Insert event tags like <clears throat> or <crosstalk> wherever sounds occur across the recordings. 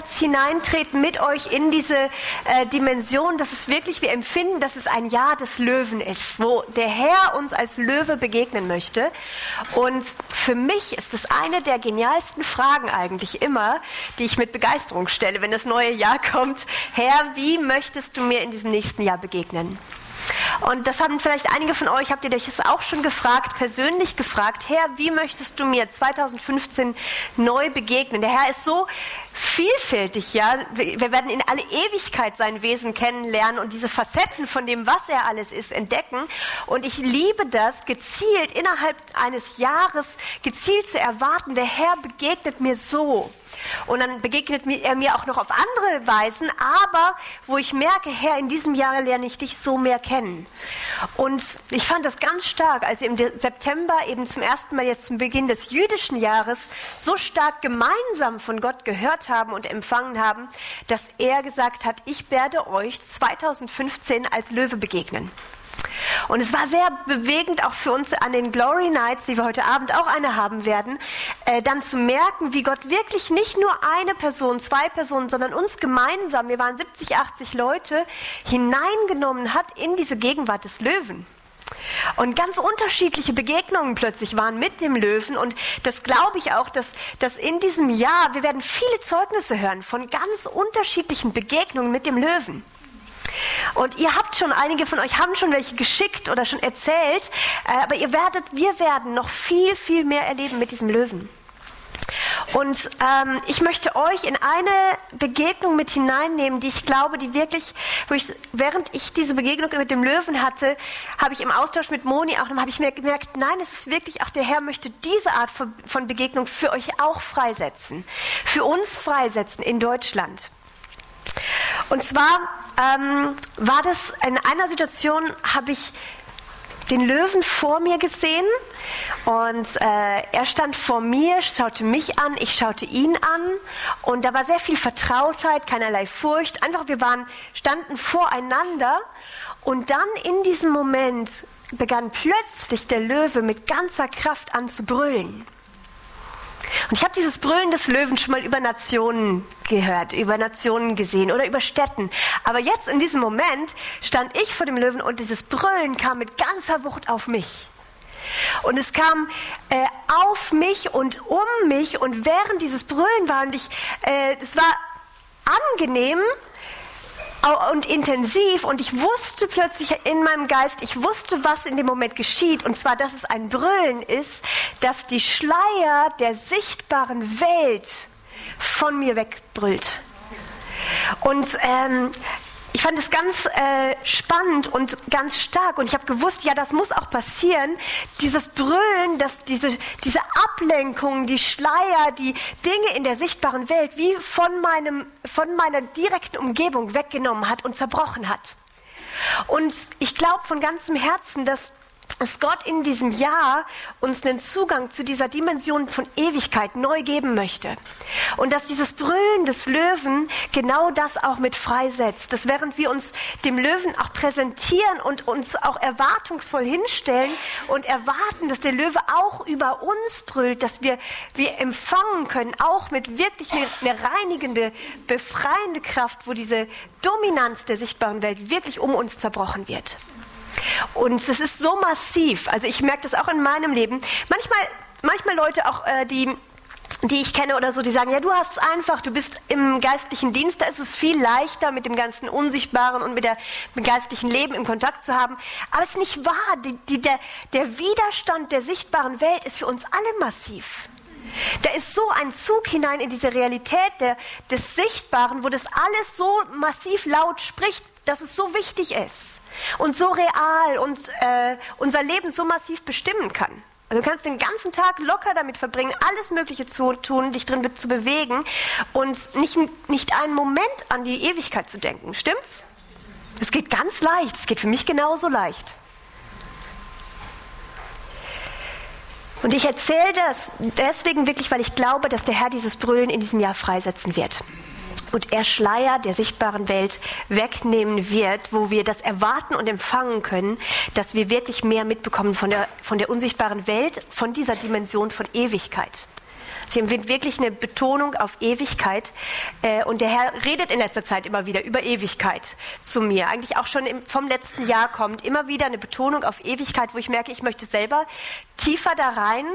jetzt hineintreten mit euch in diese äh, Dimension, dass es wirklich, wir empfinden, dass es ein Jahr des Löwen ist, wo der Herr uns als Löwe begegnen möchte. Und für mich ist es eine der genialsten Fragen eigentlich immer, die ich mit Begeisterung stelle, wenn das neue Jahr <laughs> kommt. Herr, wie möchtest du mir in diesem nächsten Jahr begegnen? Und das haben vielleicht einige von euch, habt ihr euch das auch schon gefragt, persönlich gefragt, Herr, wie möchtest du mir 2015 neu begegnen? Der Herr ist so vielfältig, ja. Wir werden in alle Ewigkeit sein Wesen kennenlernen und diese Facetten von dem, was er alles ist, entdecken. Und ich liebe das, gezielt innerhalb eines Jahres gezielt zu erwarten, der Herr begegnet mir so. Und dann begegnet er mir auch noch auf andere Weisen, aber wo ich merke, Herr, in diesem Jahr lerne ich dich so mehr kennen. Und ich fand das ganz stark, als wir im September eben zum ersten Mal jetzt zum Beginn des jüdischen Jahres so stark gemeinsam von Gott gehört haben und empfangen haben, dass er gesagt hat, ich werde euch 2015 als Löwe begegnen. Und es war sehr bewegend auch für uns an den Glory Nights, wie wir heute Abend auch eine haben werden, äh, dann zu merken, wie Gott wirklich nicht nur eine Person, zwei Personen, sondern uns gemeinsam, wir waren 70, 80 Leute, hineingenommen hat in diese Gegenwart des Löwen. Und ganz unterschiedliche Begegnungen plötzlich waren mit dem Löwen. Und das glaube ich auch, dass, dass in diesem Jahr, wir werden viele Zeugnisse hören von ganz unterschiedlichen Begegnungen mit dem Löwen. Und ihr habt schon, einige von euch haben schon welche geschickt oder schon erzählt, äh, aber ihr werdet, wir werden noch viel, viel mehr erleben mit diesem Löwen. Und ähm, ich möchte euch in eine Begegnung mit hineinnehmen, die ich glaube, die wirklich, wo ich, während ich diese Begegnung mit dem Löwen hatte, habe ich im Austausch mit Moni auch, habe ich mir gemerkt, nein, es ist wirklich, auch der Herr möchte diese Art von, von Begegnung für euch auch freisetzen, für uns freisetzen in Deutschland. Und zwar ähm, war das in einer Situation, habe ich den Löwen vor mir gesehen und äh, er stand vor mir, schaute mich an, ich schaute ihn an und da war sehr viel Vertrautheit, keinerlei Furcht. Einfach wir waren standen voreinander und dann in diesem Moment begann plötzlich der Löwe mit ganzer Kraft an zu brüllen. Und ich habe dieses Brüllen des Löwen schon mal über Nationen gehört, über Nationen gesehen oder über Städten. Aber jetzt in diesem Moment stand ich vor dem Löwen und dieses Brüllen kam mit ganzer Wucht auf mich. Und es kam äh, auf mich und um mich und während dieses Brüllen war und ich, äh, es war angenehm, und intensiv und ich wusste plötzlich in meinem Geist, ich wusste, was in dem Moment geschieht und zwar, dass es ein Brüllen ist, dass die Schleier der sichtbaren Welt von mir wegbrüllt. Und ähm, ich fand es ganz äh, spannend und ganz stark und ich habe gewusst, ja, das muss auch passieren. Dieses Brüllen, dass diese, diese Ablenkung, die Schleier, die Dinge in der sichtbaren Welt wie von, meinem, von meiner direkten Umgebung weggenommen hat und zerbrochen hat. Und ich glaube von ganzem Herzen, dass dass Gott in diesem Jahr uns einen Zugang zu dieser Dimension von Ewigkeit neu geben möchte. Und dass dieses Brüllen des Löwen genau das auch mit freisetzt. Dass während wir uns dem Löwen auch präsentieren und uns auch erwartungsvoll hinstellen und erwarten, dass der Löwe auch über uns brüllt, dass wir, wir empfangen können, auch mit wirklich eine, eine reinigende, befreiende Kraft, wo diese Dominanz der sichtbaren Welt wirklich um uns zerbrochen wird. Und es ist so massiv. Also ich merke das auch in meinem Leben. Manchmal, manchmal Leute auch, äh, die die ich kenne oder so, die sagen, ja, du hast es einfach, du bist im geistlichen Dienst, da ist es viel leichter, mit dem ganzen Unsichtbaren und mit, der, mit dem geistlichen Leben in Kontakt zu haben. Aber es ist nicht wahr. Die, die, der, der Widerstand der sichtbaren Welt ist für uns alle massiv. Da ist so ein Zug hinein in diese Realität der, des Sichtbaren, wo das alles so massiv laut spricht, dass es so wichtig ist und so real und äh, unser Leben so massiv bestimmen kann. Also du kannst den ganzen Tag locker damit verbringen, alles Mögliche zu tun, dich drin zu bewegen und nicht, nicht einen Moment an die Ewigkeit zu denken. Stimmt's? Es geht ganz leicht. Es geht für mich genauso leicht. Und ich erzähle das deswegen wirklich, weil ich glaube, dass der Herr dieses Brüllen in diesem Jahr freisetzen wird und er Schleier der sichtbaren Welt wegnehmen wird, wo wir das erwarten und empfangen können, dass wir wirklich mehr mitbekommen von der, von der unsichtbaren Welt, von dieser Dimension von Ewigkeit. Sie empfindet wirklich eine Betonung auf Ewigkeit. Äh, und der Herr redet in letzter Zeit immer wieder über Ewigkeit zu mir. Eigentlich auch schon vom letzten Jahr kommt immer wieder eine Betonung auf Ewigkeit, wo ich merke, ich möchte selber tiefer da rein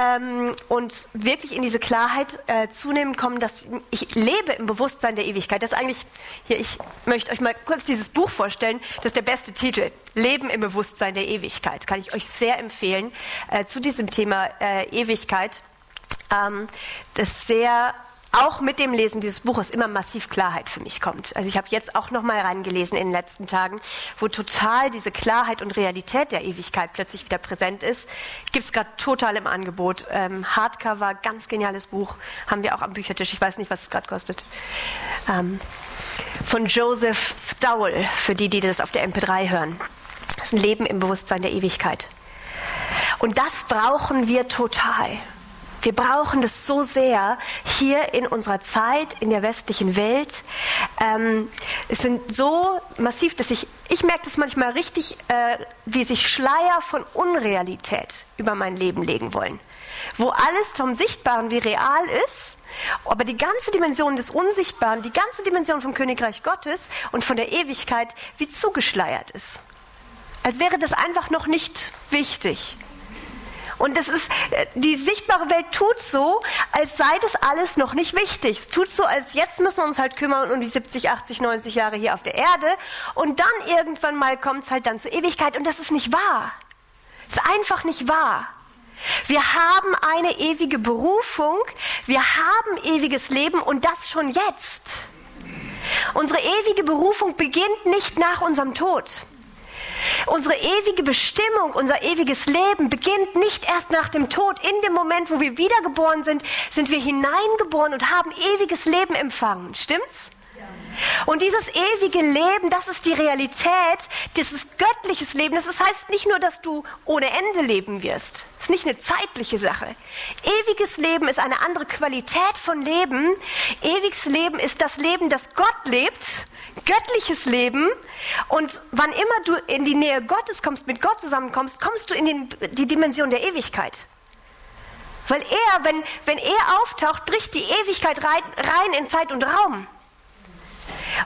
ähm, und wirklich in diese Klarheit äh, zunehmend kommen, dass ich lebe im Bewusstsein der Ewigkeit. Das ist eigentlich, hier, ich möchte euch mal kurz dieses Buch vorstellen. Das ist der beste Titel. Leben im Bewusstsein der Ewigkeit. Kann ich euch sehr empfehlen äh, zu diesem Thema äh, Ewigkeit. Ähm, das sehr auch mit dem Lesen dieses Buches immer massiv Klarheit für mich kommt. Also ich habe jetzt auch noch mal reingelesen in den letzten Tagen, wo total diese Klarheit und Realität der Ewigkeit plötzlich wieder präsent ist. Gibt es gerade total im Angebot. Ähm, Hardcover, ganz geniales Buch, haben wir auch am Büchertisch. Ich weiß nicht, was es gerade kostet. Ähm, von Joseph Stowell, für die, die das auf der MP3 hören. Das ist ein Leben im Bewusstsein der Ewigkeit. Und das brauchen wir total. Wir brauchen das so sehr hier in unserer Zeit, in der westlichen Welt. Ähm, es sind so massiv, dass ich, ich merke das manchmal richtig, äh, wie sich Schleier von Unrealität über mein Leben legen wollen. Wo alles vom Sichtbaren wie real ist, aber die ganze Dimension des Unsichtbaren, die ganze Dimension vom Königreich Gottes und von der Ewigkeit wie zugeschleiert ist. Als wäre das einfach noch nicht wichtig. Und das ist, äh, die sichtbare Welt tut so, als sei das alles noch nicht wichtig. Es tut so, als jetzt müssen wir uns halt kümmern um die 70, 80, 90 Jahre hier auf der Erde. Und dann irgendwann mal kommt es halt dann zur Ewigkeit. Und das ist nicht wahr. Das ist einfach nicht wahr. Wir haben eine ewige Berufung, wir haben ewiges Leben und das schon jetzt. Unsere ewige Berufung beginnt nicht nach unserem Tod. Unsere ewige Bestimmung, unser ewiges Leben beginnt nicht erst nach dem Tod. In dem Moment, wo wir wiedergeboren sind, sind wir hineingeboren und haben ewiges Leben empfangen. Stimmt's? Und dieses ewige Leben, das ist die Realität, dieses göttliches Leben. Das heißt nicht nur, dass du ohne Ende leben wirst. Das ist nicht eine zeitliche Sache. Ewiges Leben ist eine andere Qualität von Leben. Ewiges Leben ist das Leben, das Gott lebt göttliches Leben und wann immer du in die Nähe Gottes kommst, mit Gott zusammenkommst, kommst du in den, die Dimension der Ewigkeit. Weil er, wenn, wenn er auftaucht, bricht die Ewigkeit rein, rein in Zeit und Raum.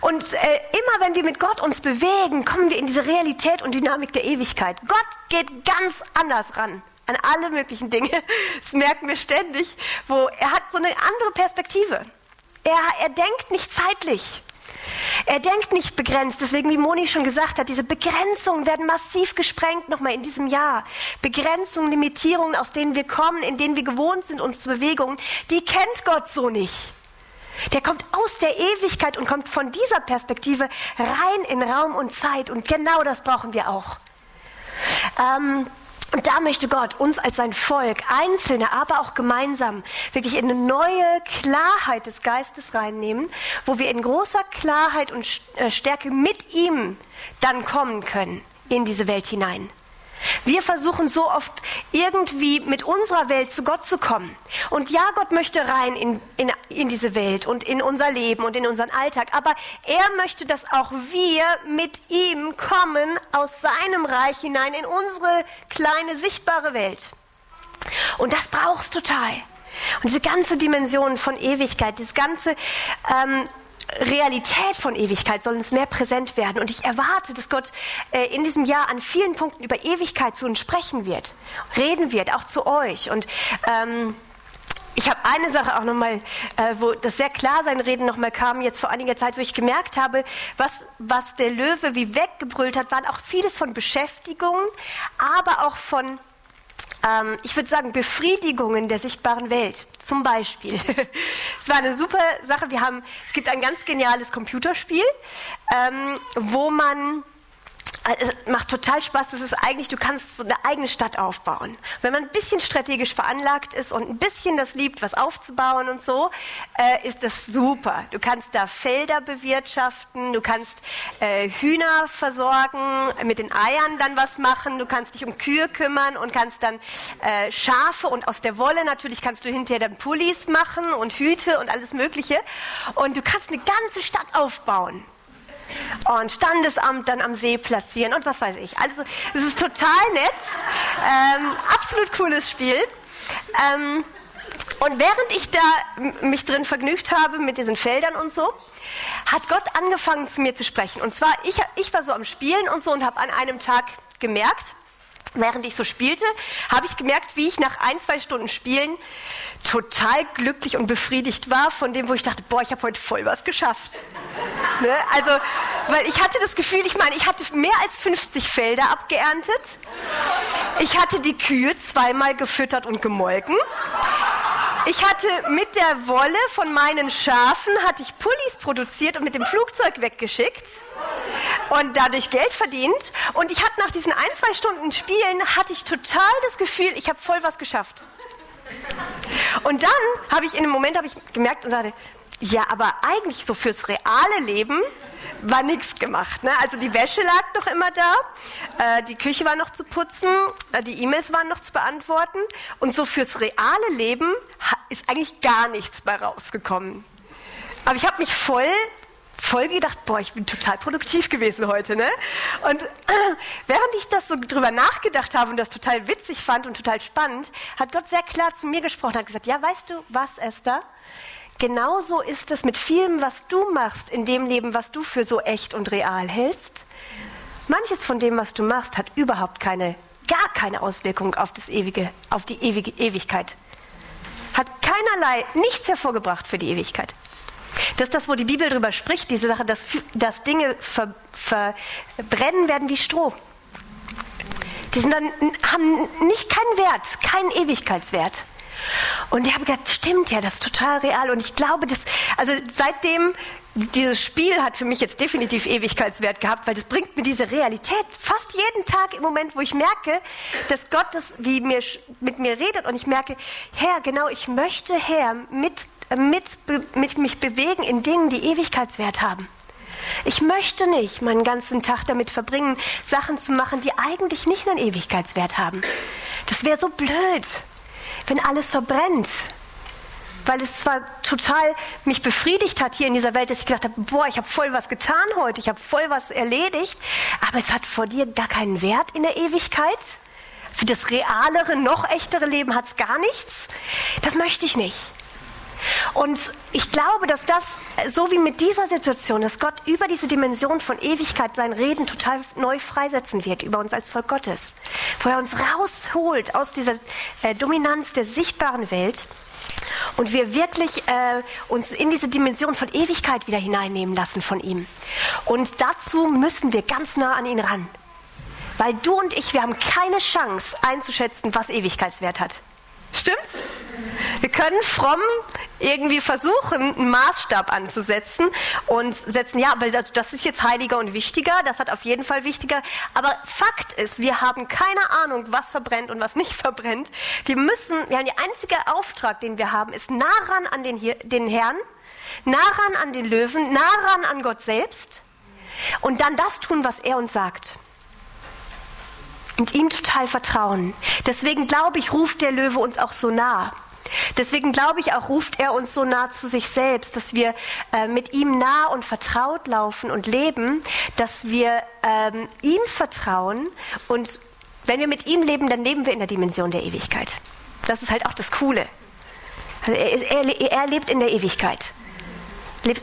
Und äh, immer wenn wir mit Gott uns bewegen, kommen wir in diese Realität und Dynamik der Ewigkeit. Gott geht ganz anders ran an alle möglichen Dinge. <laughs> Das merken wir ständig, wo er hat so eine andere Perspektive. Er, er denkt nicht zeitlich. Er denkt nicht begrenzt, deswegen, wie Moni schon gesagt hat, diese Begrenzungen werden massiv gesprengt nochmal in diesem Jahr. Begrenzungen, Limitierungen, aus denen wir kommen, in denen wir gewohnt sind, uns zu bewegen, die kennt Gott so nicht. Der kommt aus der Ewigkeit und kommt von dieser Perspektive rein in Raum und Zeit. Und genau das brauchen wir auch. Ähm, und da möchte Gott uns als sein Volk, Einzelne, aber auch gemeinsam, wirklich in eine neue Klarheit des Geistes reinnehmen, wo wir in großer Klarheit und äh, Stärke mit ihm dann kommen können in diese Welt hinein. Wir versuchen so oft irgendwie mit unserer Welt zu Gott zu kommen. Und ja, Gott möchte rein in, in, in diese Welt und in unser Leben und in unseren Alltag. Aber er möchte, dass auch wir mit ihm kommen aus seinem Reich hinein in unsere kleine sichtbare Welt. Und das brauchst du total. Und diese ganze Dimension von Ewigkeit, dieses ganze ähm, Realität von Ewigkeit soll uns mehr präsent werden. Und ich erwarte, dass Gott äh, in diesem Jahr an vielen Punkten über Ewigkeit zu uns sprechen wird, reden wird, auch zu euch. Und ähm, ich habe eine Sache auch nochmal, äh, wo das sehr klar sein Reden nochmal kam, jetzt vor einiger Zeit, wo ich gemerkt habe, was, was der Löwe wie weggebrüllt hat, waren auch vieles von Beschäftigungen, aber auch von ähm, ich würde sagen, Befriedigungen der sichtbaren Welt. Zum Beispiel. <laughs> es war eine super Sache. Wir haben, es gibt ein ganz geniales Computerspiel, ähm, wo man es macht total Spaß. Das ist eigentlich, du kannst so eine eigene Stadt aufbauen. Wenn man ein bisschen strategisch veranlagt ist und ein bisschen das liebt, was aufzubauen und so, äh, ist das super. Du kannst da Felder bewirtschaften, du kannst äh, Hühner versorgen, mit den Eiern dann was machen, du kannst dich um Kühe kümmern und kannst dann äh, Schafe und aus der Wolle natürlich kannst du hinterher dann Pullis machen und Hüte und alles Mögliche. Und du kannst eine ganze Stadt aufbauen und Standesamt dann am See platzieren und was weiß ich. Also es ist total nett, ähm, absolut cooles Spiel. Ähm, Und während ich da mich drin vergnügt habe mit diesen Feldern und so, hat Gott angefangen zu mir zu sprechen. Und zwar, ich, ich war so am Spielen und so und habe an einem Tag gemerkt, während ich so spielte, habe ich gemerkt, wie ich nach ein, zwei Stunden Spielen total glücklich und befriedigt war von dem, wo ich dachte, boah, ich habe heute voll was geschafft. ne? Also, weil ich hatte das Gefühl, ich meine, ich hatte mehr als 50 Felder abgeerntet. Ich hatte die Kühe zweimal gefüttert und gemolken. Ich hatte mit der Wolle von meinen Schafen hatte ich Pullis produziert und mit dem Flugzeug weggeschickt und dadurch Geld verdient. Und ich hatte nach diesen ein, zwei Stunden Spielen hatte ich total das Gefühl, ich habe voll was geschafft. Und dann habe ich in dem Moment ich gemerkt und sagte, ja, aber eigentlich so fürs reale Leben war nichts gemacht. Ne? Also die Wäsche lag noch immer da, äh, die Küche war noch zu putzen, äh, die E-Mails waren noch zu beantworten und so fürs reale Leben ist eigentlich gar nichts bei rausgekommen. Aber ich habe mich voll voll gedacht, boah, ich bin total produktiv gewesen heute, ne? Und äh, <clears throat> während ich das so drüber nachgedacht habe und das total witzig fand und total spannend, hat Gott sehr klar zu mir gesprochen, hat gesagt, ja, weißt du was, Esther? Genauso ist es mit vielem, was du machst in dem Leben, was du für so echt und real hältst. Manches von dem, was du machst, hat überhaupt keine, gar keine Auswirkung auf das ewige, auf die ewige Ewigkeit. Hat keinerlei, nichts hervorgebracht für die Ewigkeit. Das ist das, wo die Bibel darüber spricht, diese Sache, dass, dass Dinge ver, verbrennen werden wie Stroh. Die sind dann, haben nicht keinen Wert, keinen Ewigkeitswert. Und ich habe gedacht, stimmt ja, das ist total real. Und ich glaube, dass, also seitdem, dieses Spiel hat für mich jetzt definitiv Ewigkeitswert gehabt, weil das bringt mir diese Realität fast jeden Tag im Moment, wo ich merke, dass Gott das wie mir, mit mir redet und ich merke, Herr, genau, ich möchte, Herr, mit, mit, mit mich bewegen in Dingen, die Ewigkeitswert haben. Ich möchte nicht meinen ganzen Tag damit verbringen, Sachen zu machen, die eigentlich nicht einen Ewigkeitswert haben. Das wäre so blöd wenn alles verbrennt. Weil es zwar total mich befriedigt hat hier in dieser Welt, dass ich gedacht habe, boah, ich habe voll was getan heute, ich habe voll was erledigt, aber es hat vor dir gar keinen Wert in der Ewigkeit. Für das realere, noch echtere Leben hat es gar nichts. Das möchte ich nicht. Und ich glaube, dass das, so wie mit dieser Situation, dass Gott über diese Dimension von Ewigkeit sein Reden total neu freisetzen wird über uns als Volk Gottes. Wo er uns rausholt aus dieser äh, Dominanz der sichtbaren Welt und wir wirklich äh, uns in diese Dimension von Ewigkeit wieder hineinnehmen lassen von ihm. Und dazu müssen wir ganz nah an ihn ran. Weil du und ich, wir haben keine Chance einzuschätzen, was Ewigkeitswert hat. Stimmt's? Wir können fromm irgendwie versuchen, einen Maßstab anzusetzen und setzen, ja, aber das ist jetzt heiliger und wichtiger, das hat auf jeden Fall wichtiger. Aber Fakt ist, wir haben keine Ahnung, was verbrennt und was nicht <laughs> verbrennt. Wir müssen, ja, der einzige Auftrag, den wir haben, ist nah ran an den, den Herrn, nah ran an den Löwen, nah ran an Gott selbst und dann das tun, was er uns sagt und ihm total vertrauen. Deswegen glaube ich, ruft der Löwe uns auch so nah. Deswegen glaube ich auch, ruft er uns so nah zu sich selbst, dass wir äh, mit ihm nah und vertraut laufen und leben, dass wir ähm, ihm vertrauen und wenn wir mit ihm leben, dann leben wir in der Dimension der Ewigkeit. Das ist halt auch das Coole. Also er, er, er lebt in der Ewigkeit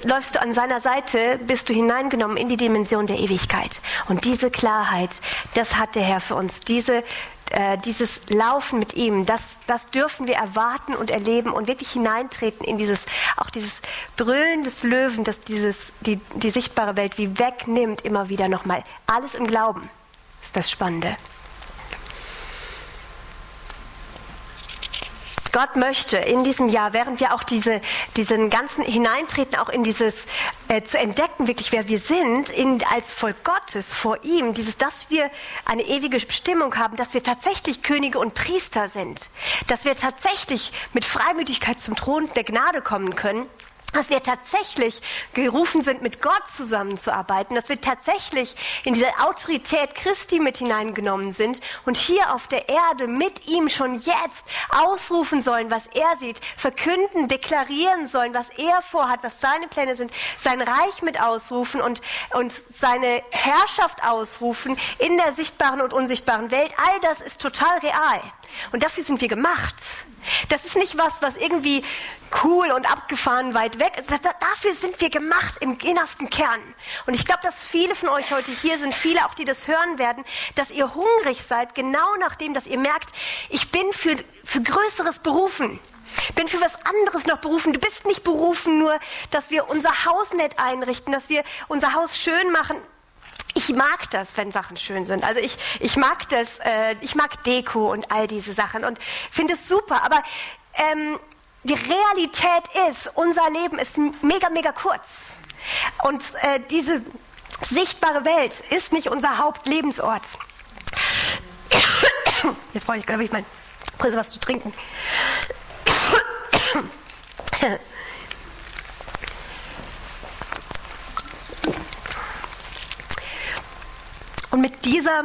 läufst du an seiner Seite, bist du hineingenommen in die Dimension der Ewigkeit. Und diese Klarheit, das hat der Herr für uns. Diese, äh, dieses Laufen mit ihm, das, das dürfen wir erwarten und erleben und wirklich hineintreten in dieses, auch dieses Brüllen des Löwen, das dieses, die, die sichtbare Welt wie wegnimmt, immer wieder nochmal. Alles im Glauben. Ist das Spannende. Gott möchte in diesem Jahr, während wir auch diese, diesen ganzen hineintreten, auch in dieses äh, zu entdecken, wirklich wer wir sind, in, als Volk Gottes vor ihm, dieses, dass wir eine ewige Bestimmung haben, dass wir tatsächlich Könige und Priester sind, dass wir tatsächlich mit Freimütigkeit zum Thron der Gnade kommen können dass wir tatsächlich gerufen sind, mit Gott zusammenzuarbeiten, dass wir tatsächlich in diese Autorität Christi mit hineingenommen sind und hier auf der Erde mit ihm schon jetzt ausrufen sollen, was er sieht, verkünden, deklarieren sollen, was er vorhat, was seine Pläne sind, sein Reich mit ausrufen und, und seine Herrschaft ausrufen in der sichtbaren und unsichtbaren Welt. All das ist total real. Und dafür sind wir gemacht. Das ist nicht was, was irgendwie cool und abgefahren weit weg. Dafür sind wir gemacht im innersten Kern. Und ich glaube, dass viele von euch heute hier sind, viele auch, die das hören werden, dass ihr hungrig seid, genau nach dem, dass ihr merkt, ich bin für, für Größeres berufen. Bin für was anderes noch berufen. Du bist nicht berufen nur, dass wir unser Haus nett einrichten, dass wir unser Haus schön machen ich mag das, wenn Sachen schön sind. Also ich, ich mag das, äh, ich mag Deko und all diese Sachen und finde es super. Aber ähm, die Realität ist, unser Leben ist mega, mega kurz. Und äh, diese sichtbare Welt ist nicht unser Hauptlebensort. <coughs> Jetzt brauche ich, glaube ich, mal kurz was zu trinken. <coughs> Und mit dieser,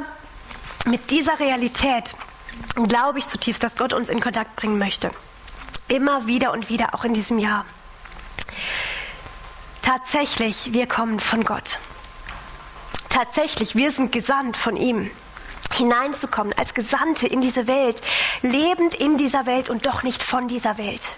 mit dieser Realität glaube ich zutiefst, dass Gott uns in Kontakt bringen möchte. Immer wieder und wieder, auch in diesem Jahr. Tatsächlich, wir kommen von Gott. Tatsächlich, wir sind gesandt von ihm hineinzukommen als Gesandte in diese Welt, lebend in dieser Welt und doch nicht von dieser Welt.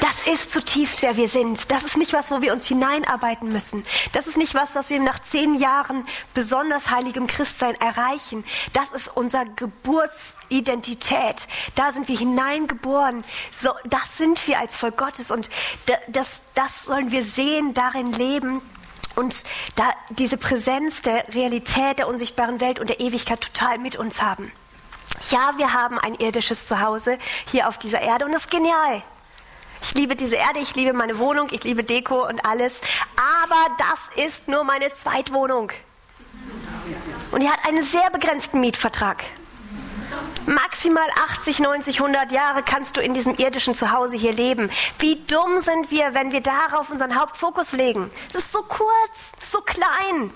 Das ist zutiefst, wer wir sind. Das ist nicht was, wo wir uns hineinarbeiten müssen. Das ist nicht was, was wir nach zehn Jahren besonders heiligem Christsein erreichen. Das ist unsere Geburtsidentität. Da sind wir hineingeboren. So, das sind wir als Volk Gottes und das, das sollen wir sehen, darin leben und da diese Präsenz der Realität der unsichtbaren Welt und der Ewigkeit total mit uns haben. Ja, wir haben ein irdisches Zuhause hier auf dieser Erde und das ist genial. Ich liebe diese Erde, ich liebe meine Wohnung, ich liebe Deko und alles. Aber das ist nur meine Zweitwohnung. Und die hat einen sehr begrenzten Mietvertrag. Maximal 80, 90, 100 Jahre kannst du in diesem irdischen Zuhause hier leben. Wie dumm sind wir, wenn wir darauf unseren Hauptfokus legen? Das ist so kurz, so klein.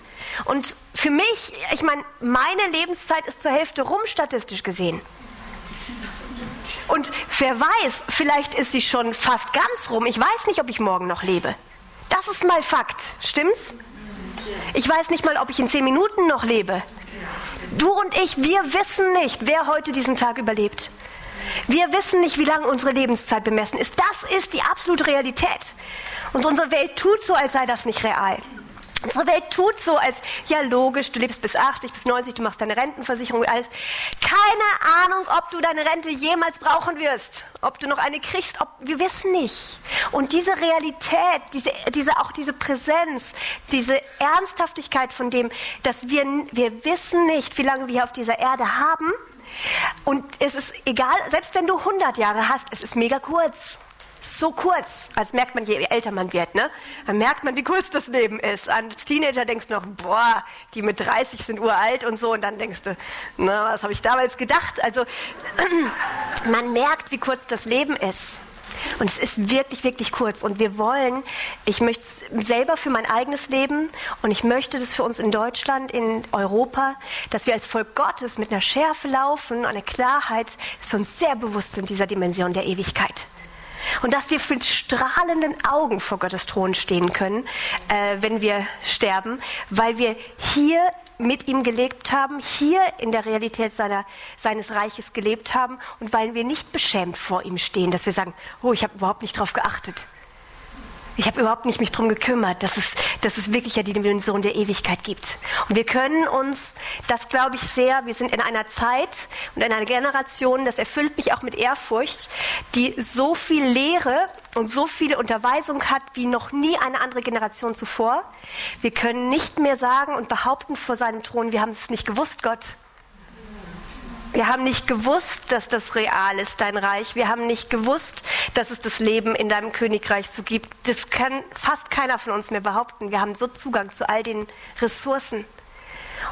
Und für mich, ich meine, meine Lebenszeit ist zur Hälfte rum statistisch gesehen. Und wer weiß, vielleicht ist sie schon fast ganz rum. Ich weiß nicht, ob ich morgen noch lebe. Das ist mal Fakt, stimmt's? Ich weiß nicht mal, ob ich in zehn Minuten noch lebe. Du und ich, wir wissen nicht, wer heute diesen Tag überlebt. Wir wissen nicht, wie lange unsere Lebenszeit bemessen ist. Das ist die absolute Realität. Und unsere Welt tut so, als sei das nicht real. Unsere Welt tut so, als, ja logisch, du lebst bis 80, bis 90, du machst deine Rentenversicherung alles. Keine Ahnung, ob du deine Rente jemals brauchen wirst, ob du noch eine kriegst, ob, wir wissen nicht. Und diese Realität, diese, diese, auch diese Präsenz, diese Ernsthaftigkeit von dem, dass wir, wir wissen nicht, wie lange wir auf dieser Erde haben. Und es ist egal, selbst wenn du 100 Jahre hast, es ist mega kurz so kurz. Als merkt man, je älter man wird, ne? Dann merkt man, wie kurz das Leben ist. Als Teenager denkst du noch, boah, die mit 30 sind uralt und so. Und dann denkst du, na, was habe ich damals gedacht? Also, <clears throat> man merkt, wie kurz das Leben ist. Und es ist wirklich, wirklich kurz. Und wir wollen, ich möchte es selber für mein eigenes Leben und ich möchte das für uns in Deutschland, in Europa, dass wir als Volk Gottes mit einer Schärfe laufen, einer Klarheit, dass wir uns sehr bewusst sind dieser Dimension der Ewigkeit. Und dass wir mit strahlenden Augen vor Gottes Thron stehen können, äh, wenn wir sterben, weil wir hier mit ihm gelebt haben, hier in der Realität seiner, seines Reiches gelebt haben und weil wir nicht beschämt vor ihm stehen, dass wir sagen, oh, ich habe überhaupt nicht darauf geachtet. Ich habe überhaupt nicht mich darum gekümmert, dass es, dass es wirklich ja die Dimension der Ewigkeit gibt. Und wir können uns, das glaube ich sehr, wir sind in einer Zeit und in einer Generation, das erfüllt mich auch mit Ehrfurcht, die so viel Lehre und so viele Unterweisung hat wie noch nie eine andere Generation zuvor. Wir können nicht mehr sagen und behaupten vor seinem Thron, wir haben es nicht gewusst, Gott. Wir haben nicht gewusst, dass das real ist, dein Reich. Wir haben nicht gewusst, dass es das Leben in deinem Königreich so gibt. Das kann fast keiner von uns mehr behaupten. Wir haben so Zugang zu all den Ressourcen.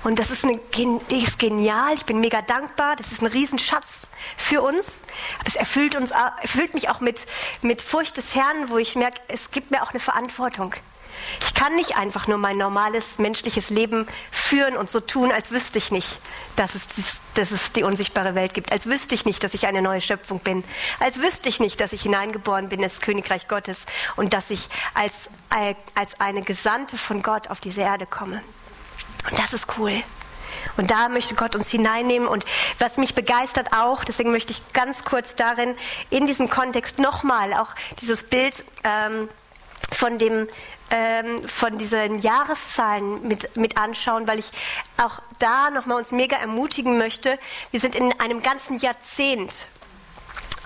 Und das ist, eine, die ist genial. Ich bin mega dankbar. Das ist ein Riesenschatz für uns. Aber es erfüllt, uns, erfüllt mich auch mit, mit Furcht des Herrn, wo ich merke, es gibt mir auch eine Verantwortung. Ich kann nicht einfach nur mein normales menschliches Leben führen und so tun, als wüsste ich nicht, dass es, dass es die unsichtbare Welt gibt, als wüsste ich nicht, dass ich eine neue Schöpfung bin, als wüsste ich nicht, dass ich hineingeboren bin ins Königreich Gottes und dass ich als, äh, als eine Gesandte von Gott auf diese Erde komme. Und das ist cool. Und da möchte Gott uns hineinnehmen. Und was mich begeistert auch, deswegen möchte ich ganz kurz darin, in diesem Kontext nochmal auch dieses Bild ähm, von dem ähm, von diesen Jahreszahlen mit, mit anschauen, weil ich auch da nochmal uns mega ermutigen möchte. Wir sind in einem ganzen Jahrzehnt,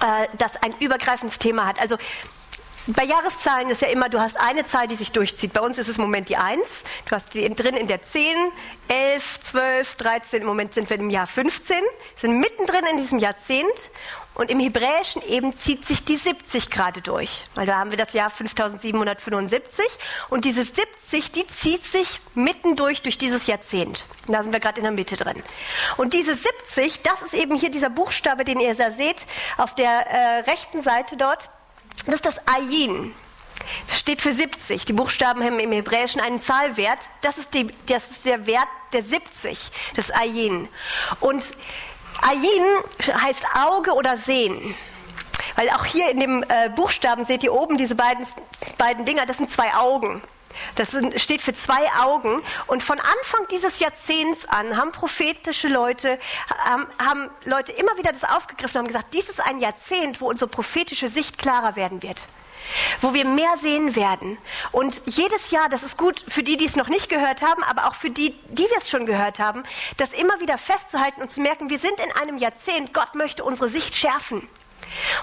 äh, das ein übergreifendes Thema hat. Also bei Jahreszahlen ist ja immer, du hast eine Zahl, die sich durchzieht. Bei uns ist es im Moment die 1. Du hast die drin in der 10, 11, 12, 13. Im Moment sind wir im Jahr 15. Wir sind mittendrin in diesem Jahrzehnt. Und im Hebräischen eben zieht sich die 70 gerade durch. Weil da haben wir das Jahr 5775. Und diese 70, die zieht sich mittendurch durch dieses Jahrzehnt. Und da sind wir gerade in der Mitte drin. Und diese 70, das ist eben hier dieser Buchstabe, den ihr da seht, auf der äh, rechten Seite dort. Das ist das Ayin. Das steht für 70. Die Buchstaben haben im Hebräischen einen Zahlwert. Das ist, die, das ist der Wert der 70, das Ayin. Und Ayin heißt Auge oder Sehen. Weil auch hier in dem äh, Buchstaben seht ihr oben diese beiden, beiden Dinger, das sind zwei Augen. Das steht für zwei Augen. Und von Anfang dieses Jahrzehnts an haben prophetische Leute, haben Leute immer wieder das aufgegriffen und haben gesagt, dies ist ein Jahrzehnt, wo unsere prophetische Sicht klarer werden wird wo wir mehr sehen werden. Und jedes Jahr, das ist gut für die, die es noch nicht gehört haben, aber auch für die, die wir es schon gehört haben, das immer wieder festzuhalten und zu merken, wir sind in einem Jahrzehnt, Gott möchte unsere Sicht schärfen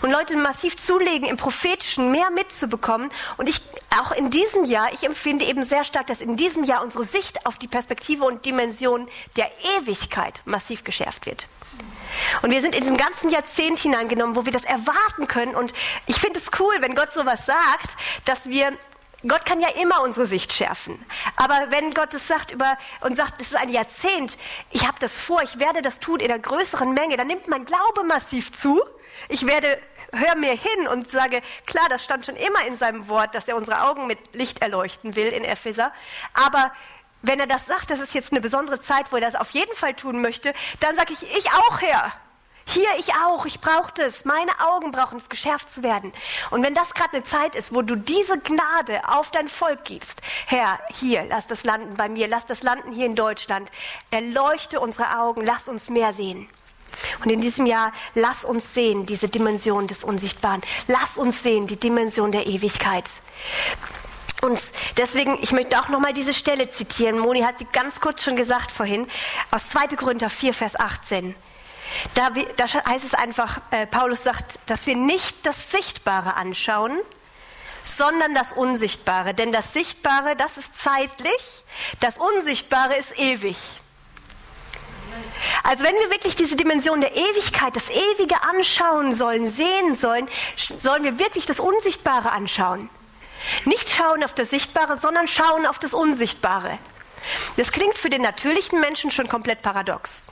und Leute massiv zulegen, im Prophetischen mehr mitzubekommen. Und ich, auch in diesem Jahr, ich empfinde eben sehr stark, dass in diesem Jahr unsere Sicht auf die Perspektive und Dimension der Ewigkeit massiv geschärft wird. Und wir sind in diesem ganzen Jahrzehnt hineingenommen, wo wir das erwarten können. Und ich finde es cool, wenn Gott sowas sagt, dass wir Gott kann ja immer unsere Sicht schärfen. Aber wenn Gott es sagt über und sagt, das ist ein Jahrzehnt, ich habe das vor, ich werde das tun in einer größeren Menge, dann nimmt mein Glaube massiv zu ich werde, hör mir hin und sage, klar, das stand schon immer in seinem Wort, dass er unsere Augen mit Licht erleuchten will in Epheser. Aber wenn er das sagt, das ist jetzt eine besondere Zeit, wo er das auf jeden Fall tun möchte, dann sage ich, ich auch, Herr. Hier, ich auch, ich brauche das. Meine Augen brauchen es, geschärft zu werden. Und wenn das gerade eine Zeit ist, wo du diese Gnade auf dein Volk gibst, Herr, hier, lass das landen bei mir, lass das landen hier in Deutschland, erleuchte unsere Augen, lass uns mehr sehen. Und in diesem Jahr, lass uns sehen, diese Dimension des Unsichtbaren. Lass uns sehen, die Dimension der Ewigkeit. Und deswegen, ich möchte auch nochmal diese Stelle zitieren. Moni hat sie ganz kurz schon gesagt vorhin, aus 2. Korinther 4, Vers 18. Da, da heißt es einfach, äh, Paulus sagt, dass wir nicht das Sichtbare anschauen, sondern das Unsichtbare. Denn das Sichtbare, das ist zeitlich, das Unsichtbare ist ewig. Also wenn wir wirklich diese Dimension der Ewigkeit, das Ewige anschauen sollen, sehen sollen, sollen wir wirklich das Unsichtbare anschauen. Nicht schauen auf das Sichtbare, sondern schauen auf das Unsichtbare. Das klingt für den natürlichen Menschen schon komplett paradox.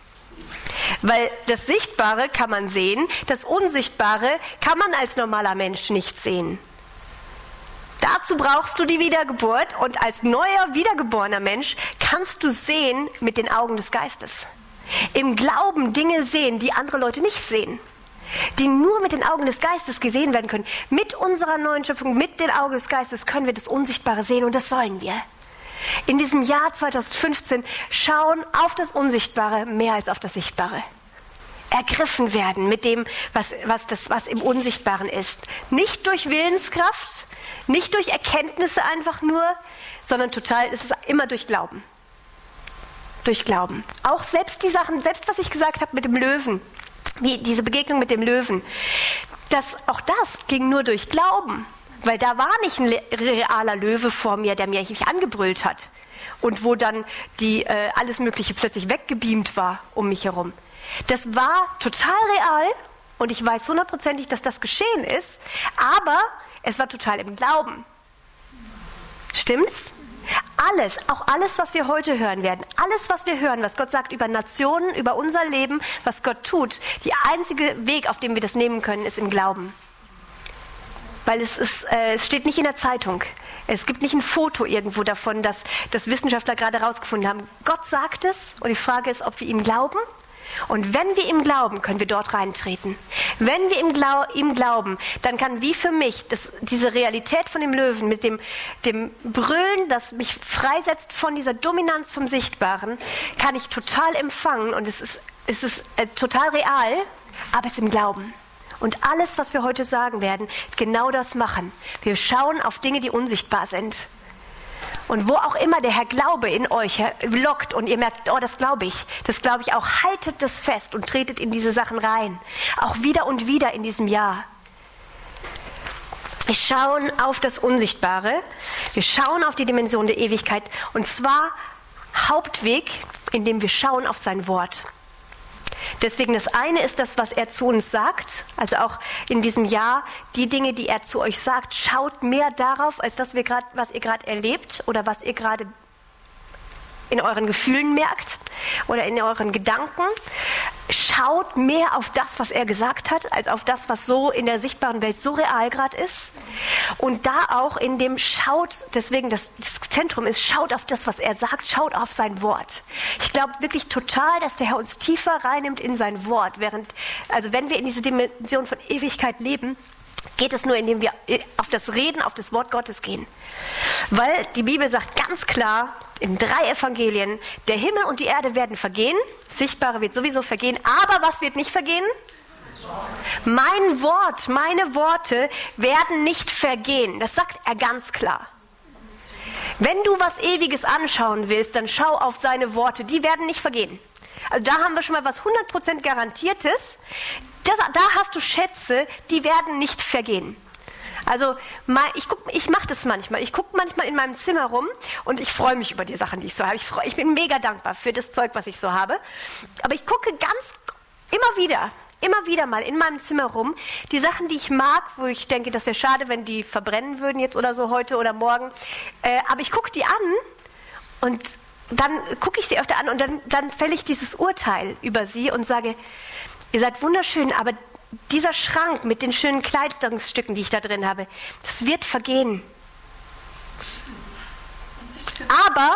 Weil das Sichtbare kann man sehen, das Unsichtbare kann man als normaler Mensch nicht sehen. Dazu brauchst du die Wiedergeburt und als neuer wiedergeborener Mensch kannst du sehen mit den Augen des Geistes. Im Glauben Dinge sehen, die andere Leute nicht sehen. Die nur mit den Augen des Geistes gesehen werden können. Mit unserer neuen Schöpfung, mit den Augen des Geistes können wir das Unsichtbare sehen und das sollen wir. In diesem Jahr 2015 schauen auf das Unsichtbare mehr als auf das Sichtbare. Ergriffen werden mit dem, was, was, das, was im Unsichtbaren ist. Nicht durch Willenskraft, nicht durch Erkenntnisse einfach nur, sondern total, es ist immer durch Glauben durch Glauben. Auch selbst die Sachen, selbst was ich gesagt habe mit dem Löwen, wie diese Begegnung mit dem Löwen, das, auch das ging nur durch Glauben. Weil da war nicht ein realer Löwe vor mir, der mich angebrüllt hat. Und wo dann die, äh, alles Mögliche plötzlich weggebeamt war um mich herum. Das war total real und ich weiß hundertprozentig, dass das geschehen ist, aber es war total im Glauben. Stimmt's? Alles, auch alles, was wir heute hören werden, alles, was wir hören, was Gott sagt über Nationen, über unser Leben, was Gott tut, der einzige Weg, auf dem wir das nehmen können, ist im Glauben. Weil es, ist, äh, es steht nicht in der Zeitung. Es gibt nicht ein Foto irgendwo davon, dass, dass Wissenschaftler gerade herausgefunden haben. Gott sagt es und die Frage ist, ob wir ihm glauben. Und wenn wir ihm glauben, können wir dort reintreten. Wenn wir ihm, Glau ihm glauben, dann kann wie für mich das, diese Realität von dem Löwen mit dem, dem Brüllen, das mich freisetzt von dieser Dominanz vom Sichtbaren, kann ich total empfangen und es ist, es ist äh, total real, aber es ist im Glauben. Und alles, was wir heute sagen werden, genau das machen. Wir schauen auf Dinge, die unsichtbar sind. Und wo auch immer der Herr Glaube in euch lockt und ihr merkt, oh, das glaube ich, das glaube ich auch, haltet das fest und tretet in diese Sachen rein. Auch wieder und wieder in diesem Jahr. Wir schauen auf das Unsichtbare, wir schauen auf die Dimension der Ewigkeit und zwar Hauptweg, indem wir schauen auf sein Wort. Deswegen das eine ist das, was er zu uns sagt, also auch in diesem Jahr die Dinge, die er zu euch sagt, schaut mehr darauf, als das, was ihr gerade erlebt oder was ihr gerade in euren Gefühlen merkt oder in euren Gedanken. Schaut mehr auf das, was er gesagt hat, als auf das, was so in der sichtbaren Welt so real gerade ist. Und da auch in dem schaut, deswegen das, das Zentrum ist, schaut auf das, was er sagt, schaut auf sein Wort. Ich glaube wirklich total, dass der Herr uns tiefer reinnimmt in sein Wort, während, also wenn wir in diese Dimension von Ewigkeit leben, geht es nur, indem wir auf das Reden, auf das Wort Gottes gehen. Weil die Bibel sagt ganz klar in drei Evangelien, der Himmel und die Erde werden vergehen, Sichtbare wird sowieso vergehen, aber was wird nicht vergehen? Mein Wort, meine Worte werden nicht vergehen. Das sagt er ganz klar. Wenn du was Ewiges anschauen willst, dann schau auf seine Worte, die werden nicht vergehen. Also da haben wir schon mal was 100% Garantiertes. Das, da hast du Schätze, die werden nicht vergehen. Also ich, ich mache das manchmal. Ich gucke manchmal in meinem Zimmer rum und ich freue mich über die Sachen, die ich so habe. Ich, ich bin mega dankbar für das Zeug, was ich so habe. Aber ich gucke ganz immer wieder, immer wieder mal in meinem Zimmer rum, die Sachen, die ich mag, wo ich denke, das wäre schade, wenn die verbrennen würden jetzt oder so heute oder morgen. Äh, aber ich gucke die an und dann gucke ich sie öfter an und dann, dann fälle ich dieses Urteil über sie und sage, ihr seid wunderschön, aber dieser Schrank mit den schönen Kleidungsstücken, die ich da drin habe, das wird vergehen. Aber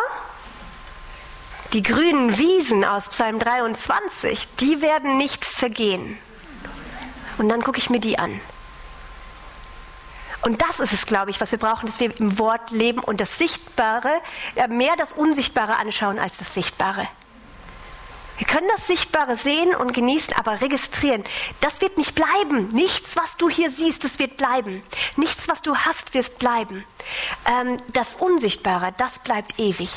die grünen Wiesen aus Psalm 23, die werden nicht vergehen. Und dann gucke ich mir die an. Und das ist es, glaube ich, was wir brauchen, dass wir im Wort leben und das Sichtbare, mehr das Unsichtbare anschauen als das Sichtbare. Wir können das Sichtbare sehen und genießen, aber registrieren. Das wird nicht bleiben. Nichts, was du hier siehst, das wird bleiben. Nichts, was du hast, wird bleiben. Ähm, das Unsichtbare, das bleibt ewig.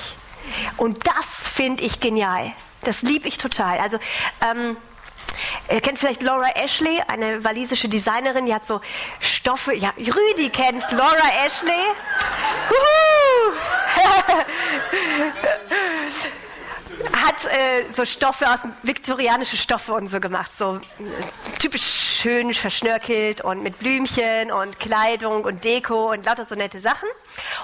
Und das finde ich genial. Das liebe ich total. Also ähm, Ihr kennt vielleicht Laura Ashley, eine walisische Designerin, die hat so Stoffe. Ja, Rüdi kennt Laura Ashley. <laughs> hat äh, so Stoffe aus viktorianische Stoffe und so gemacht, so äh, typisch schön verschnörkelt und mit Blümchen und Kleidung und Deko und lauter so nette Sachen.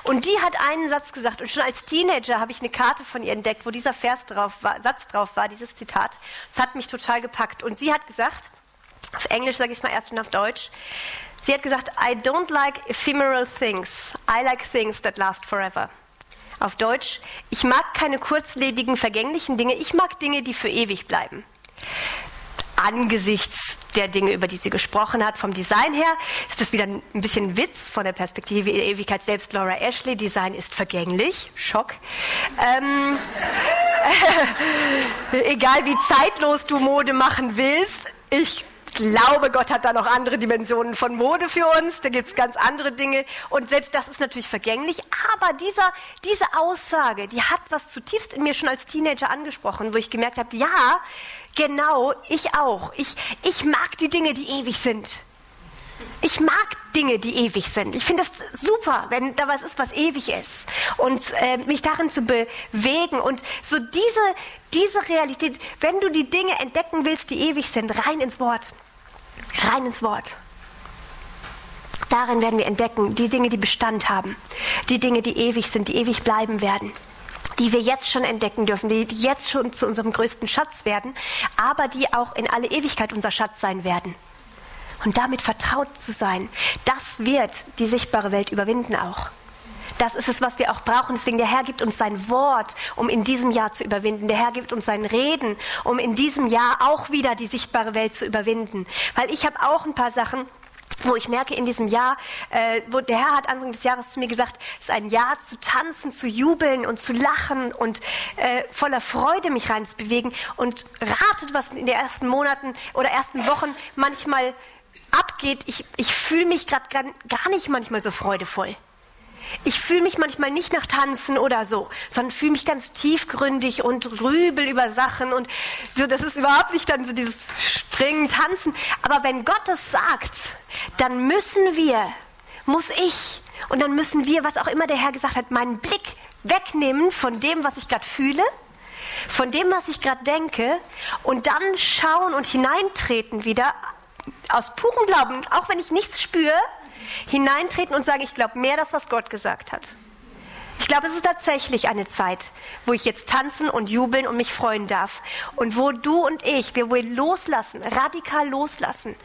Und die hat einen Satz gesagt und schon als Teenager habe ich eine Karte von ihr entdeckt, wo dieser Vers drauf war, Satz drauf war, dieses Zitat. Das hat mich total gepackt. Und sie hat gesagt, auf Englisch sage ich es mal erst und auf Deutsch. Sie hat gesagt, I don't like ephemeral things. I like things that last forever. Auf Deutsch, ich mag keine kurzlebigen, vergänglichen Dinge, ich mag Dinge, die für ewig bleiben. Angesichts der Dinge, über die sie gesprochen hat, vom Design her, ist das wieder ein bisschen Witz von der Perspektive der Ewigkeit. Selbst Laura Ashley, Design ist vergänglich. Schock. Ähm, <laughs> egal wie zeitlos du Mode machen willst, ich glaube, Gott hat da noch andere Dimensionen von Mode für uns. Da gibt es ganz andere Dinge. Und selbst das ist natürlich vergänglich. Aber dieser, diese Aussage, die hat was zutiefst in mir schon als Teenager angesprochen, wo ich gemerkt habe, ja, genau, ich auch. Ich, ich mag die Dinge, die ewig sind. Ich mag Dinge, die ewig sind. Ich finde es super, wenn da was ist, was ewig ist. Und äh, mich darin zu bewegen. Und so diese, diese Realität, wenn du die Dinge entdecken willst, die ewig sind, rein ins Wort. Rein ins Wort. Darin werden wir entdecken, die Dinge, die Bestand haben, die Dinge, die ewig sind, die ewig bleiben werden die wir jetzt schon entdecken dürfen, die jetzt schon zu unserem größten Schatz werden, aber die auch in alle Ewigkeit unser Schatz sein werden. Und damit vertraut zu sein, das wird die sichtbare Welt überwinden auch. Das ist es, was wir auch brauchen. Deswegen, der Herr gibt uns sein Wort, um in diesem Jahr zu überwinden. Der Herr gibt uns sein Reden, um in diesem Jahr auch wieder die sichtbare Welt zu überwinden. Weil ich habe auch ein paar Sachen, wo ich merke in diesem Jahr, äh, wo der Herr hat Anfang des Jahres zu mir gesagt, es ist ein Jahr zu tanzen, zu jubeln und zu lachen und äh, voller Freude mich reinzubewegen und ratet, was in den ersten Monaten oder ersten Wochen manchmal abgeht. Ich, ich fühle mich gerade gar, nicht manchmal so freudevoll. Ich fühle mich manchmal nicht nach Tanzen oder so, sondern fühle mich ganz tiefgründig und rübel über Sachen und so, das ist überhaupt nicht dann so dieses Springen, Tanzen. Aber wenn Gott es sagt, dann müssen wir, muss ich und dann müssen wir, was auch immer der Herr gesagt hat, meinen Blick wegnehmen von dem, was ich gerade fühle, von dem, was ich gerade denke und dann schauen und hineintreten wieder aus purem Glauben, auch wenn ich nichts spüre, hineintreten und sagen, ich glaube mehr das, was Gott gesagt hat. Ich glaube, es ist tatsächlich eine Zeit, wo ich jetzt tanzen und jubeln und mich freuen darf. Und wo du und ich, wir wollen loslassen, radikal loslassen.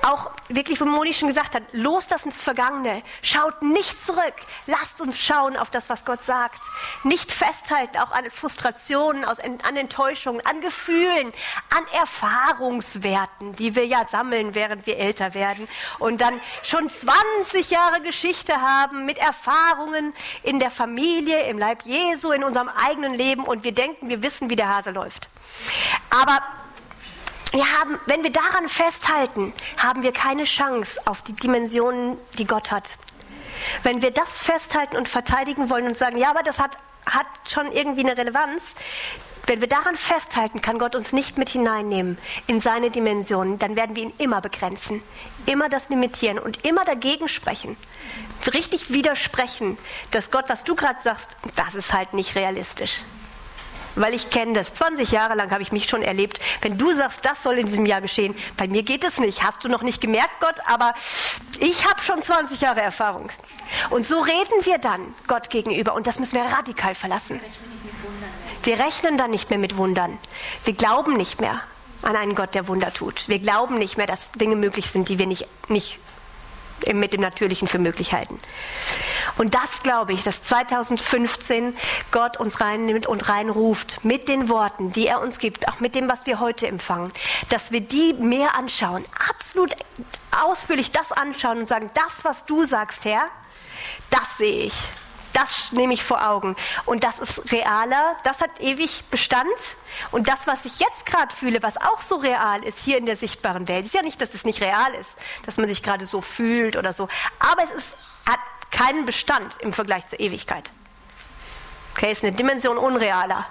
Auch wirklich, wo Moni schon gesagt hat, loslassen das Vergangene. Schaut nicht zurück. Lasst uns schauen auf das, was Gott sagt. Nicht festhalten, auch an Frustrationen, an Enttäuschungen, an Gefühlen, an Erfahrungswerten, die wir ja sammeln, während wir älter werden. Und dann schon 20 Jahre Geschichte haben mit Erfahrungen in der Familie Familie, im Leib Jesu, in unserem eigenen Leben und wir denken, wir wissen, wie der Hase läuft. Aber wir haben, wenn wir daran festhalten, haben wir keine Chance auf die Dimensionen, die Gott hat. Wenn wir das festhalten und verteidigen wollen und sagen, ja, aber das hat, hat schon irgendwie eine Relevanz, wenn wir daran festhalten, kann Gott uns nicht mit hineinnehmen in seine Dimensionen, dann werden wir ihn immer begrenzen, immer das limitieren und immer dagegen sprechen, richtig widersprechen, dass Gott, was du gerade sagst, das ist halt nicht realistisch. Weil ich kenne das. 20 Jahre lang habe ich mich schon erlebt. Wenn du sagst, das soll in diesem Jahr geschehen, bei mir geht es nicht. Hast du noch nicht gemerkt, Gott, aber ich habe schon 20 Jahre Erfahrung. Und so reden wir dann Gott gegenüber und das müssen wir radikal verlassen. Wir rechnen dann nicht mehr mit Wundern. Wir glauben nicht mehr an einen Gott, der Wunder tut. Wir glauben nicht mehr, dass Dinge möglich sind, die wir nicht, nicht mit dem Natürlichen für möglich halten. Und das glaube ich, dass 2015 Gott uns reinnimmt und reinruft mit den Worten, die er uns gibt, auch mit dem, was wir heute empfangen, dass wir die mehr anschauen, absolut ausführlich das anschauen und sagen, das, was du sagst, Herr, das sehe ich. Das nehme ich vor Augen. Und das ist realer, das hat ewig Bestand. Und das, was ich jetzt gerade fühle, was auch so real ist, hier in der sichtbaren Welt, ist ja nicht, dass es nicht real ist, dass man sich gerade so fühlt oder so. Aber es ist, hat keinen Bestand im Vergleich zur Ewigkeit. Okay, es ist eine Dimension unrealer.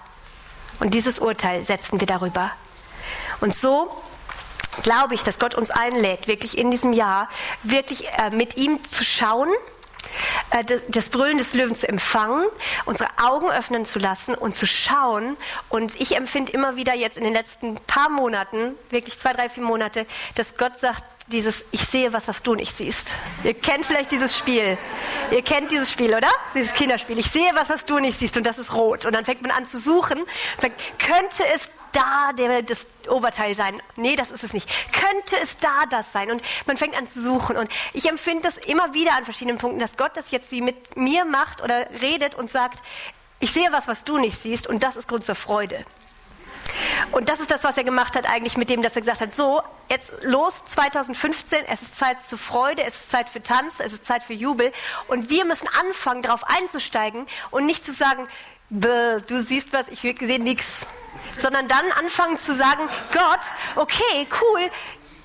Und dieses Urteil setzen wir darüber. Und so glaube ich, dass Gott uns einlädt, wirklich in diesem Jahr, wirklich äh, mit ihm zu schauen das Brüllen des Löwen zu empfangen, unsere Augen öffnen zu lassen und zu schauen. Und ich empfinde immer wieder jetzt in den letzten paar Monaten, wirklich zwei, drei, vier Monate, dass Gott sagt, dieses Ich sehe was, was du nicht siehst. Ihr kennt vielleicht dieses Spiel. Ihr kennt dieses Spiel, oder? Dieses Kinderspiel. Ich sehe was, was du nicht siehst und das ist rot. Und dann fängt man an zu suchen. Sagt, könnte es da der, das Oberteil sein. Nee, das ist es nicht. Könnte es da das sein? Und man fängt an zu suchen. Und ich empfinde das immer wieder an verschiedenen Punkten, dass Gott das jetzt wie mit mir macht oder redet und sagt, ich sehe was, was du nicht siehst und das ist Grund zur Freude. Und das ist das, was er gemacht hat eigentlich mit dem, dass er gesagt hat, so, jetzt los 2015, es ist Zeit zur Freude, es ist Zeit für Tanz, es ist Zeit für Jubel. Und wir müssen anfangen, darauf einzusteigen und nicht zu sagen, du siehst was, ich sehe nichts sondern dann anfangen zu sagen, Gott, okay, cool,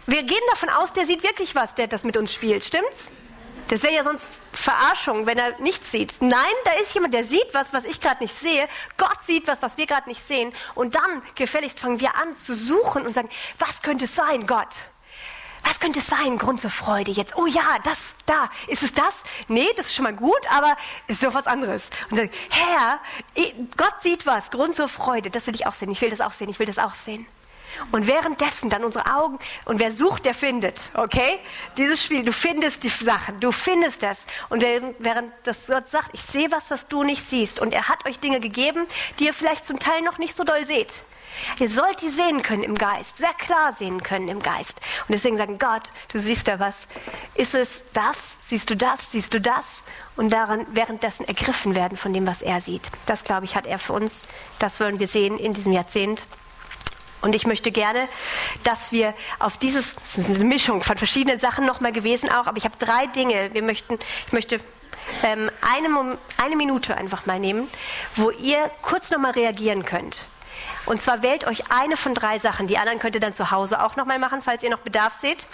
wir gehen davon aus, der sieht wirklich was, der das mit uns spielt, stimmt's? Das wäre ja sonst Verarschung, wenn er nichts sieht. Nein, da ist jemand, der sieht was, was ich gerade nicht sehe. Gott sieht was, was wir gerade nicht sehen. Und dann gefälligst fangen wir an zu suchen und sagen, was könnte es sein, Gott? Was könnte es sein? Grund zur Freude jetzt. Oh ja, das, da. Ist es das? Nee, das ist schon mal gut, aber ist doch was anderes. Und dann, Herr, Gott sieht was. Grund zur Freude. Das will ich auch sehen. Ich will das auch sehen. Ich will das auch sehen. Und währenddessen dann unsere Augen, und wer sucht, der findet, okay? Dieses Spiel, du findest die Sachen, du findest das. Und während das Gott sagt, ich sehe was, was du nicht siehst. Und er hat euch Dinge gegeben, die ihr vielleicht zum Teil noch nicht so doll seht. Ihr sollt die sehen können im Geist, sehr klar sehen können im Geist. Und deswegen sagen, Gott, du siehst da was. Ist es das? Siehst du das? Siehst du das? Und daran währenddessen ergriffen werden von dem, was er sieht. Das, glaube ich, hat er für uns. Das wollen wir sehen in diesem Jahrzehnt. Und ich möchte gerne, dass wir auf dieses, das ist eine Mischung von verschiedenen Sachen nochmal gewesen auch, aber ich habe drei Dinge. Wir möchten, ich möchte ähm, eine, eine Minute einfach mal nehmen, wo ihr kurz nochmal reagieren könnt. Und zwar wählt euch eine von drei Sachen. Die anderen könnt ihr dann zu Hause auch nochmal machen, falls ihr noch Bedarf seht.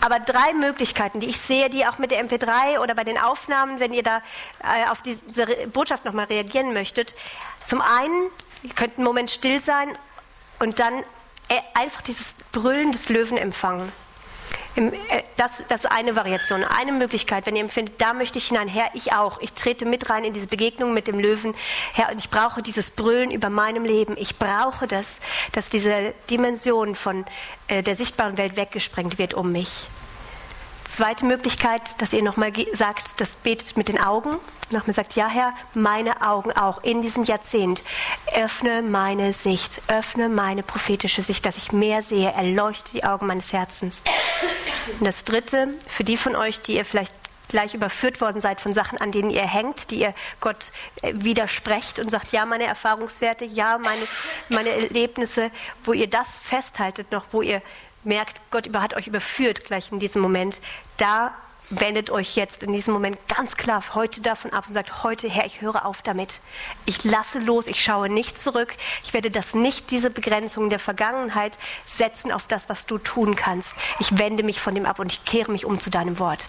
Aber drei Möglichkeiten, die ich sehe, die auch mit der MP3 oder bei den Aufnahmen, wenn ihr da äh, auf diese Botschaft nochmal reagieren möchtet. Zum einen, ihr könnt einen Moment still sein und dann äh, einfach dieses Brüllen des Löwen empfangen. Äh, das, das ist eine Variation, eine Möglichkeit, wenn ihr empfindet, da möchte ich hinein, Herr, ich auch. Ich trete mit rein in diese Begegnung mit dem Löwen, Herr, und ich brauche dieses Brüllen über meinem Leben. Ich brauche das, dass diese Dimension von äh, der sichtbaren Welt weggesprengt wird um mich. Zweite Möglichkeit, dass ihr nochmal sagt, das betet mit den Augen. Nochmal sagt, ja Herr, meine Augen auch in diesem Jahrzehnt. Öffne meine Sicht, öffne meine prophetische Sicht, dass ich mehr sehe, erleuchte die Augen meines Herzens. Und das Dritte, für die von euch, die ihr vielleicht gleich überführt worden seid von Sachen, an denen ihr hängt, die ihr Gott äh, widersprecht und sagt, ja, meine Erfahrungswerte, ja, meine, meine Erlebnisse, wo ihr das festhaltet noch, wo ihr merkt, Gott hat euch überführt gleich in diesem Moment, da wendet euch jetzt in diesem Moment ganz klar heute davon ab und sagt, heute Herr, ich höre auf damit. Ich lasse los, ich schaue nicht zurück. Ich werde das nicht, diese Begrenzungen der Vergangenheit setzen auf das, was du tun kannst. Ich wende mich von dem ab und ich kehre mich um zu deinem Wort.